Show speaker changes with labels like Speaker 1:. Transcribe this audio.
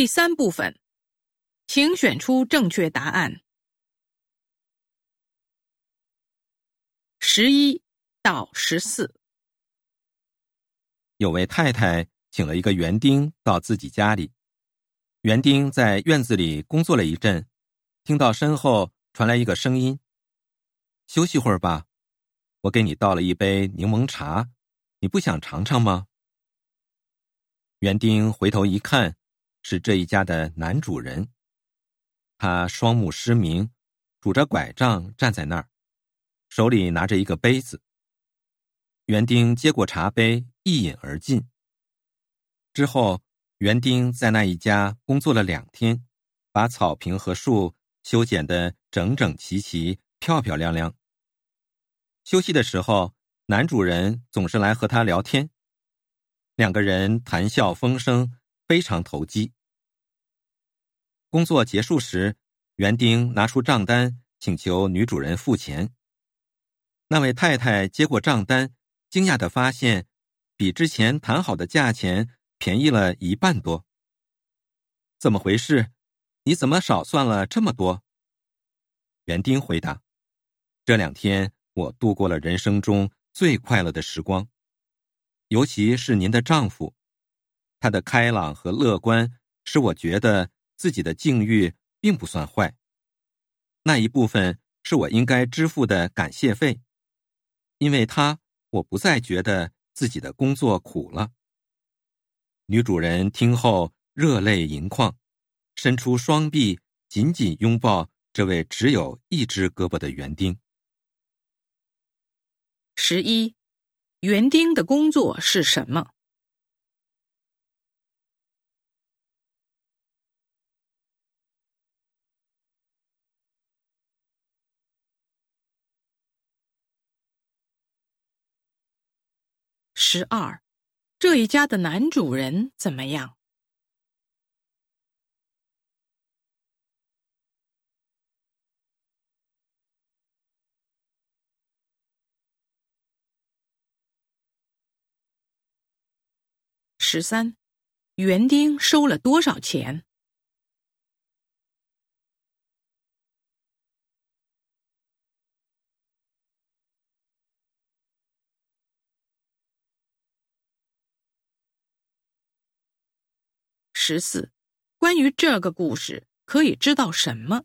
Speaker 1: 第三部分，请选出正确答案。十一到十四，
Speaker 2: 有位太太请了一个园丁到自己家里，园丁在院子里工作了一阵，听到身后传来一个声音：“休息会儿吧，我给你倒了一杯柠檬茶，你不想尝尝吗？”园丁回头一看，是这一家的男主人。他双目失明，拄着拐杖站在那儿，手里拿着一个杯子。园丁接过茶杯，一饮而尽。之后，园丁在那一家工作了两天，把草坪和树修剪得整整齐齐、漂漂亮亮。休息的时候，男主人总是来和他聊天。两个人谈笑风生，非常投机。工作结束时，园丁拿出账单，请求女主人付钱。那位太太接过账单，惊讶的发现，比之前谈好的价钱便宜了一半多。怎么回事？你怎么少算了这么多？园丁回答：“这两天我度过了人生中最快乐的时光。”尤其是您的丈夫，他的开朗和乐观使我觉得自己的境遇并不算坏。那一部分是我应该支付的感谢费，因为他，我不再觉得自己的工作苦了。女主人听后热泪盈眶，伸出双臂紧紧拥抱这位只有一只胳膊的园丁。
Speaker 1: 十一。园丁的工作是什么？十二，这一家的男主人怎么样？十三，园丁收了多少钱？十四，关于这个故事，可以知道什么？